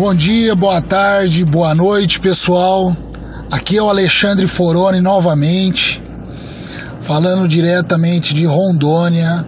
Bom dia, boa tarde, boa noite, pessoal. Aqui é o Alexandre Foroni novamente, falando diretamente de Rondônia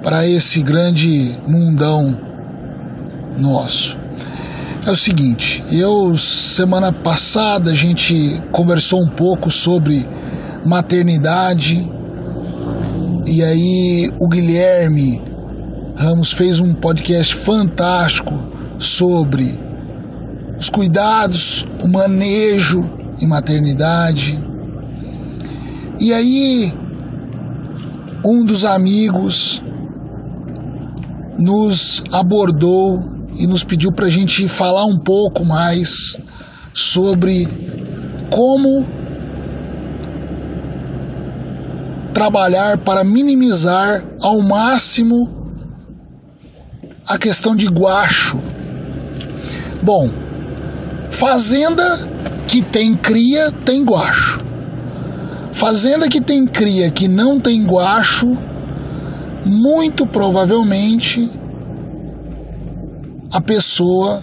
para esse grande mundão nosso. É o seguinte, eu semana passada a gente conversou um pouco sobre maternidade e aí o Guilherme Ramos fez um podcast fantástico sobre os cuidados, o manejo em maternidade. E aí, um dos amigos nos abordou e nos pediu para a gente falar um pouco mais sobre como trabalhar para minimizar ao máximo a questão de guacho. Bom, fazenda que tem cria tem guacho. Fazenda que tem cria que não tem guacho, muito provavelmente a pessoa,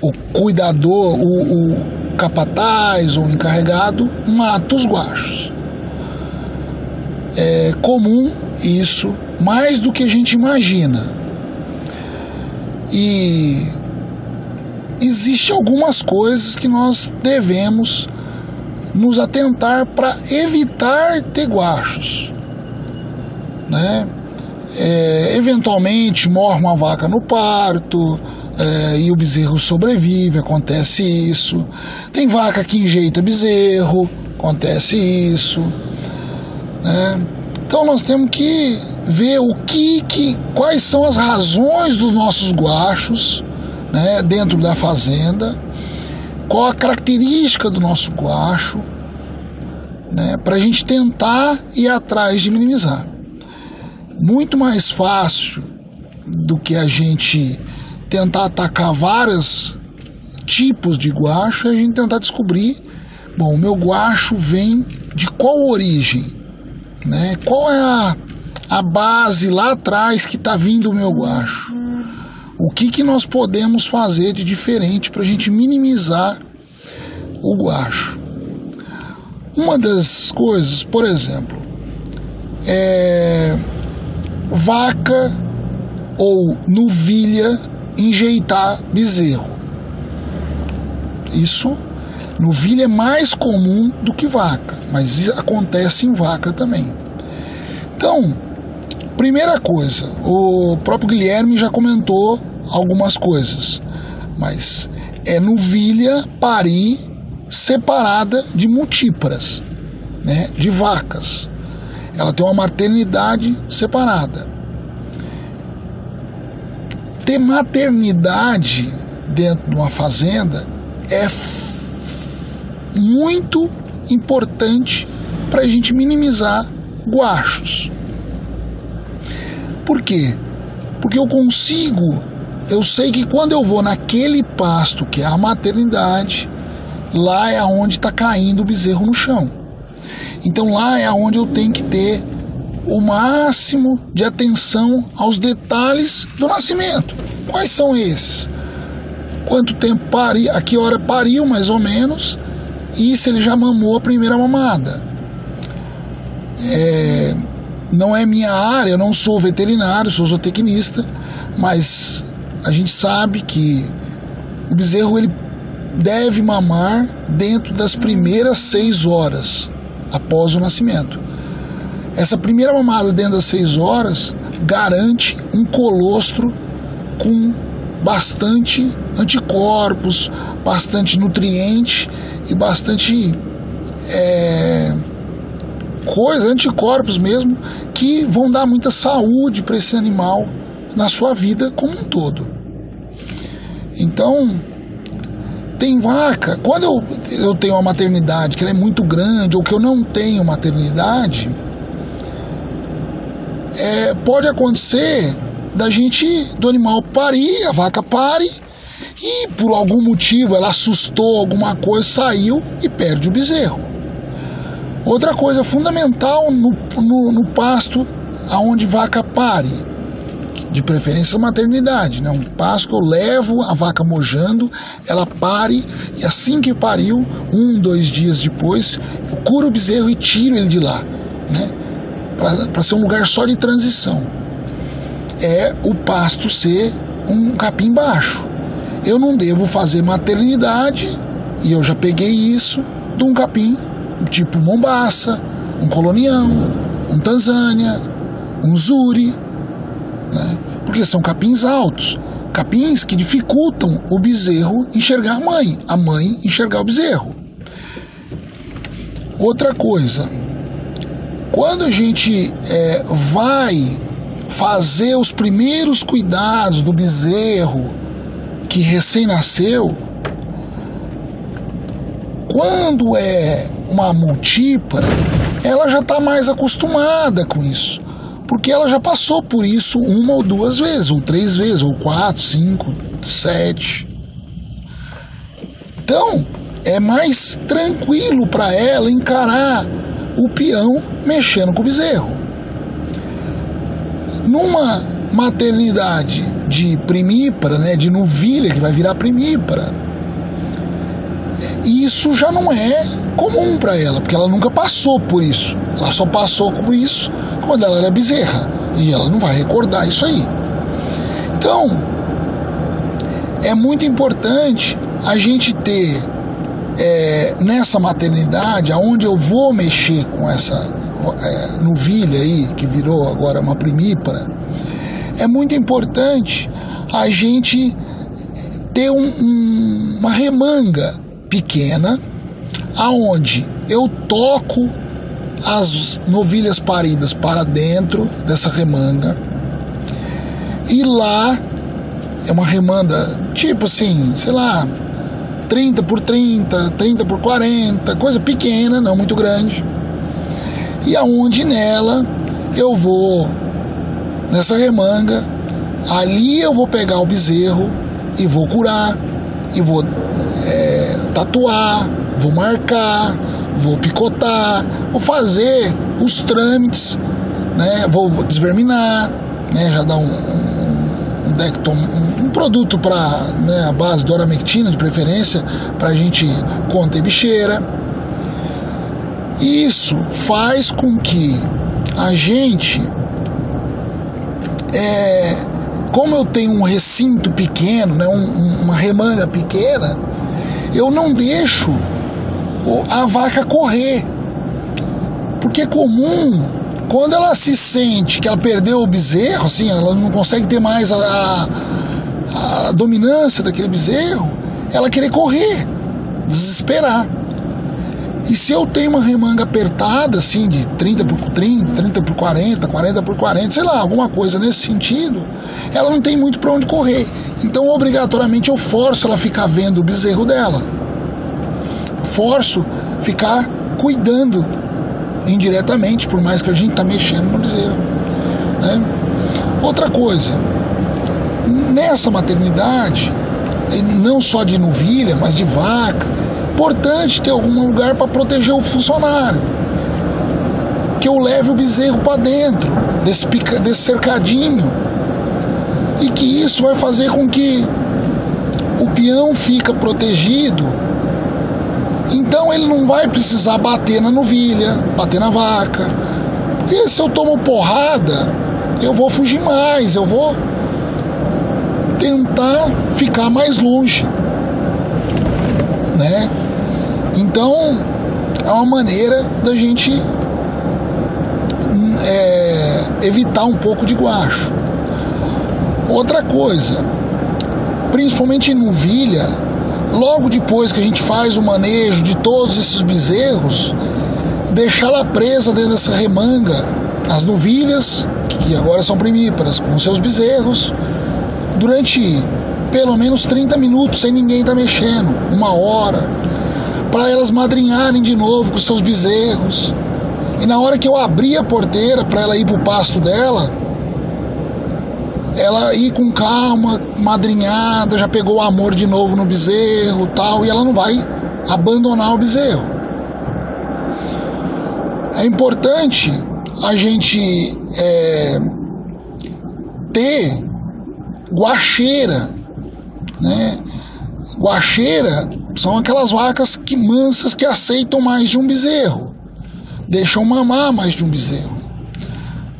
o cuidador, o, o capataz ou encarregado mata os guachos. É comum isso, mais do que a gente imagina. E existem algumas coisas que nós devemos nos atentar para evitar ter guachos. Né? É, eventualmente morre uma vaca no parto é, e o bezerro sobrevive, acontece isso. Tem vaca que enjeita bezerro, acontece isso. Né? Então nós temos que ver o que, que quais são as razões dos nossos guachos né, dentro da fazenda, qual a característica do nosso guacho, né, para a gente tentar ir atrás de minimizar. Muito mais fácil do que a gente tentar atacar vários tipos de guacho é a gente tentar descobrir, bom, o meu guacho vem de qual origem, né? Qual é a a base lá atrás que está vindo o meu guacho. O que, que nós podemos fazer de diferente para a gente minimizar o guacho? Uma das coisas, por exemplo, é vaca ou novilha enjeitar bezerro. Isso, novilha é mais comum do que vaca, mas acontece em vaca também. Então, Primeira coisa, o próprio Guilherme já comentou algumas coisas, mas é novilha parir separada de multíparas, né, de vacas. Ela tem uma maternidade separada. Ter maternidade dentro de uma fazenda é muito importante para a gente minimizar guachos. Por quê? Porque eu consigo, eu sei que quando eu vou naquele pasto que é a maternidade, lá é onde está caindo o bezerro no chão. Então lá é onde eu tenho que ter o máximo de atenção aos detalhes do nascimento. Quais são esses? Quanto tempo pariu, a que hora pariu mais ou menos, e se ele já mamou a primeira mamada. É, não é minha área, eu não sou veterinário, sou zootecnista, mas a gente sabe que o bezerro ele deve mamar dentro das primeiras seis horas após o nascimento. Essa primeira mamada dentro das seis horas garante um colostro com bastante anticorpos, bastante nutriente e bastante é, coisa, anticorpos mesmo, que vão dar muita saúde para esse animal na sua vida como um todo. Então, tem vaca, quando eu, eu tenho uma maternidade que é muito grande ou que eu não tenho maternidade, é, pode acontecer da gente, do animal parir, a vaca pare e por algum motivo ela assustou alguma coisa, saiu e perde o bezerro. Outra coisa fundamental no, no, no pasto aonde vaca pare, de preferência maternidade, né? Um passo que eu levo a vaca mojando, ela pare e assim que pariu, um, dois dias depois, eu curo o bezerro e tiro ele de lá, né? Para ser um lugar só de transição. É o pasto ser um capim baixo. Eu não devo fazer maternidade, e eu já peguei isso, de um capim tipo Mombaça, um Colonião, um Tanzânia, um Zuri, né? porque são capins altos, capins que dificultam o bezerro enxergar a mãe, a mãe enxergar o bezerro. Outra coisa, quando a gente é, vai fazer os primeiros cuidados do bezerro que recém-nasceu, quando é uma multípara, ela já está mais acostumada com isso porque ela já passou por isso uma ou duas vezes, ou três vezes, ou quatro, cinco, sete. Então, é mais tranquilo para ela encarar o peão mexendo com o bezerro. Numa maternidade de primípara, né, de novilha que vai virar primípara, isso já não é comum para ela, porque ela nunca passou por isso. Ela só passou por isso quando ela era bezerra. E ela não vai recordar isso aí. Então, é muito importante a gente ter é, nessa maternidade, aonde eu vou mexer com essa é, novilha aí, que virou agora uma primípara, é muito importante a gente ter um, um, uma remanga pequena, aonde eu toco as novilhas paridas para dentro dessa remanga. E lá é uma remanda tipo assim, sei lá, 30 por 30, 30 por 40, coisa pequena, não muito grande. E aonde nela eu vou nessa remanga, ali eu vou pegar o bezerro e vou curar, e vou é, tatuar, vou marcar, vou picotar, vou fazer os trâmites, né? Vou desverminar, né? Já dar um, um, um, um, um produto para né, a base de oramectina, de preferência, para a gente conter bicheira. Isso faz com que a gente, é, como eu tenho um recinto pequeno, né, um, uma remanga pequena, eu não deixo a vaca correr. Porque é comum, quando ela se sente que ela perdeu o bezerro, assim, ela não consegue ter mais a, a, dominância daquele bezerro, ela querer correr, desesperar. E se eu tenho uma remanga apertada, assim, de 30 por 30, 30 por 40, 40 por 40, sei lá, alguma coisa nesse sentido, ela não tem muito para onde correr. Então, obrigatoriamente, eu forço ela a ficar vendo o bezerro dela forço ficar cuidando indiretamente, por mais que a gente está mexendo no bezerro. Né? Outra coisa, nessa maternidade, não só de novilha, mas de vaca, importante ter algum lugar para proteger o funcionário. Que eu leve o bezerro para dentro desse, desse cercadinho. E que isso vai fazer com que o peão fica protegido então ele não vai precisar bater na novilha, bater na vaca. Porque se eu tomo porrada, eu vou fugir mais, eu vou tentar ficar mais longe. Né? Então é uma maneira da gente é, evitar um pouco de guacho. Outra coisa, principalmente em novilha, logo depois que a gente faz o manejo de todos esses bezerros, deixá-la presa dentro dessa remanga, as novilhas, que agora são primíparas, com seus bezerros, durante pelo menos 30 minutos, sem ninguém estar tá mexendo, uma hora, para elas madrinharem de novo com seus bezerros. E na hora que eu abrir a porteira para ela ir para o pasto dela, ela ir com calma, madrinhada, já pegou o amor de novo no bezerro tal, e ela não vai abandonar o bezerro. É importante a gente é, ter guacheira, né? Guacheira são aquelas vacas que mansas que aceitam mais de um bezerro, deixam mamar mais de um bezerro.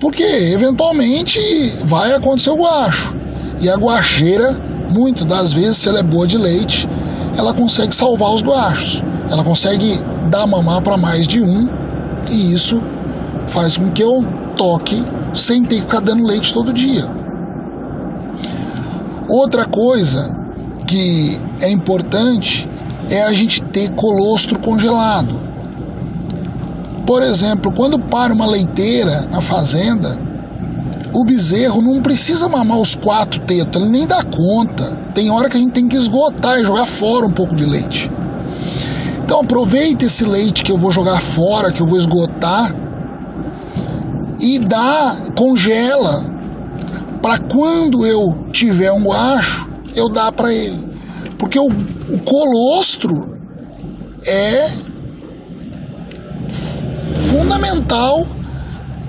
Porque eventualmente vai acontecer o guacho. E a guacheira, muitas das vezes, se ela é boa de leite, ela consegue salvar os guachos. Ela consegue dar mamar para mais de um, e isso faz com que eu toque sem ter que ficar dando leite todo dia. Outra coisa que é importante é a gente ter colostro congelado. Por exemplo, quando para uma leiteira na fazenda, o bezerro não precisa mamar os quatro tetos, ele nem dá conta. Tem hora que a gente tem que esgotar e jogar fora um pouco de leite. Então aproveita esse leite que eu vou jogar fora, que eu vou esgotar, e dá, congela, para quando eu tiver um guacho, eu dar para ele. Porque o, o colostro é fundamental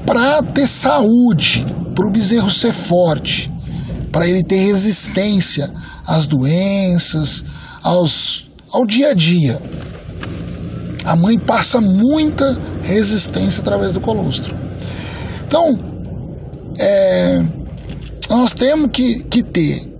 para ter saúde, para o bezerro ser forte, para ele ter resistência às doenças, aos, ao dia a dia. A mãe passa muita resistência através do colostro. Então, é, nós temos que, que ter,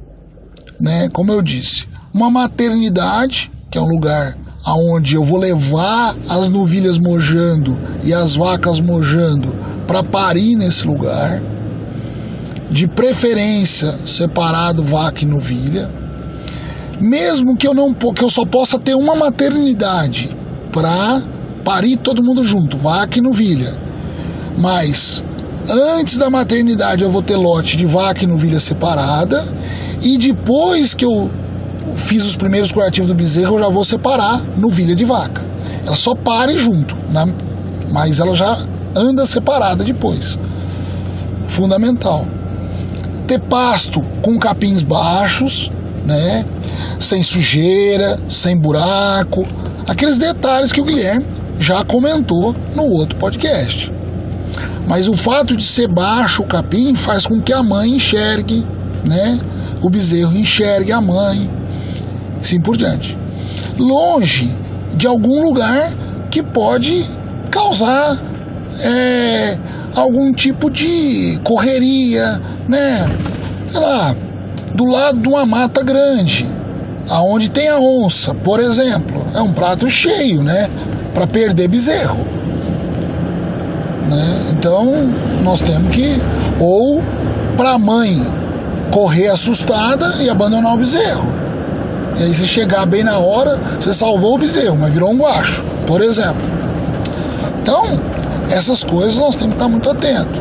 né, como eu disse, uma maternidade, que é um lugar aonde eu vou levar as novilhas mojando e as vacas mojando para parir nesse lugar. De preferência separado vaca e novilha. Mesmo que eu não que eu só possa ter uma maternidade para parir todo mundo junto, vaca e novilha. Mas antes da maternidade eu vou ter lote de vaca e novilha separada e depois que eu fiz os primeiros curativos do bezerro, eu já vou separar novilha de vaca. Ela só pare junto, né? mas ela já anda separada depois. Fundamental. Ter pasto com capins baixos, né? Sem sujeira, sem buraco, aqueles detalhes que o Guilherme já comentou no outro podcast. Mas o fato de ser baixo o capim faz com que a mãe enxergue, né? O bezerro enxergue a mãe, assim por diante. Longe de algum lugar que pode causar é, algum tipo de correria, né? Sei lá, do lado de uma mata grande, aonde tem a onça, por exemplo, é um prato cheio, né? Para perder bezerro. Né? Então nós temos que ou para a mãe correr assustada e abandonar o bezerro e aí você chegar bem na hora, você salvou o bezerro, mas virou um guacho, por exemplo. Então, essas coisas nós temos que estar muito atentos.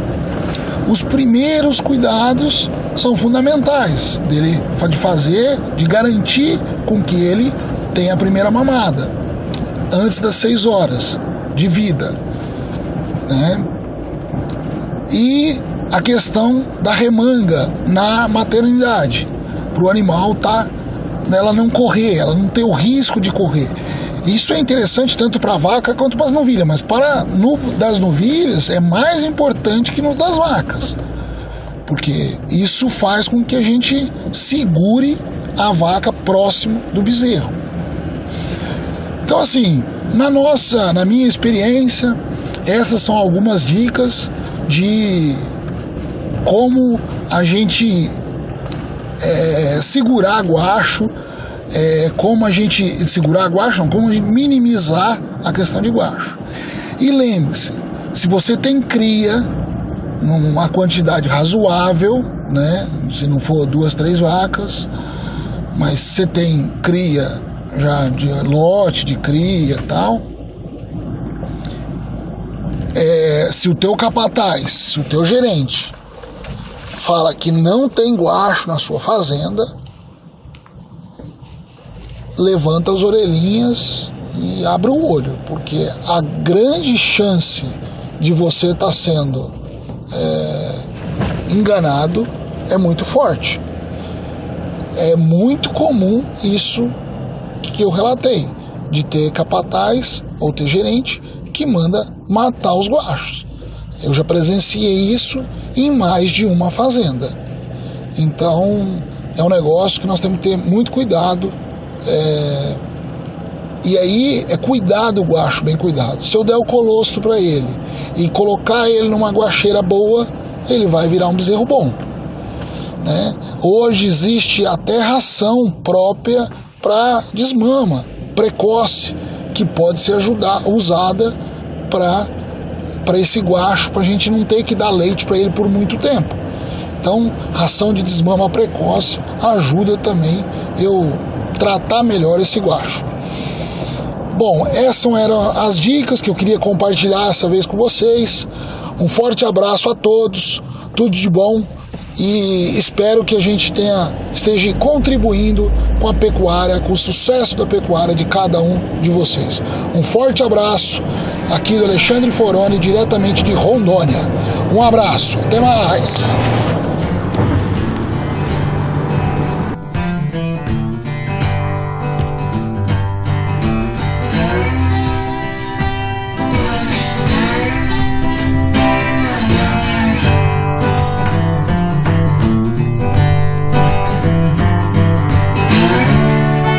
Os primeiros cuidados são fundamentais dele de fazer, de garantir com que ele tenha a primeira mamada antes das seis horas de vida, né? E a questão da remanga na maternidade, para o animal estar tá ela não correr, ela não ter o risco de correr. Isso é interessante tanto para a vaca quanto para as novilhas, mas para no das novilhas é mais importante que no das vacas, porque isso faz com que a gente segure a vaca próximo do bezerro. Então assim, na nossa, na minha experiência, essas são algumas dicas de como a gente é, segurar guacho, é, como a gente segurar guacho, não, como minimizar a questão de guacho. E lembre-se, se você tem cria numa quantidade razoável, né, se não for duas, três vacas, mas você tem cria já de lote de cria tal, é, se o teu capataz, se o teu gerente fala que não tem guacho na sua fazenda, levanta as orelhinhas e abre o olho, porque a grande chance de você estar tá sendo é, enganado é muito forte. É muito comum isso que eu relatei, de ter capataz ou ter gerente que manda matar os guachos. Eu já presenciei isso em mais de uma fazenda. Então é um negócio que nós temos que ter muito cuidado. É... E aí é cuidado o guacho, bem cuidado. Se eu der o colostro para ele e colocar ele numa guacheira boa, ele vai virar um bezerro bom. Né? Hoje existe até ração própria para desmama precoce que pode ser ajudar, usada para para esse guacho, para a gente não ter que dar leite para ele por muito tempo. Então, ração de desmama precoce ajuda também eu tratar melhor esse guacho. Bom, essas eram as dicas que eu queria compartilhar essa vez com vocês. Um forte abraço a todos, tudo de bom e espero que a gente tenha, esteja contribuindo com a pecuária, com o sucesso da pecuária de cada um de vocês. Um forte abraço aqui do Alexandre Foroni, diretamente de Rondônia. Um abraço, até mais!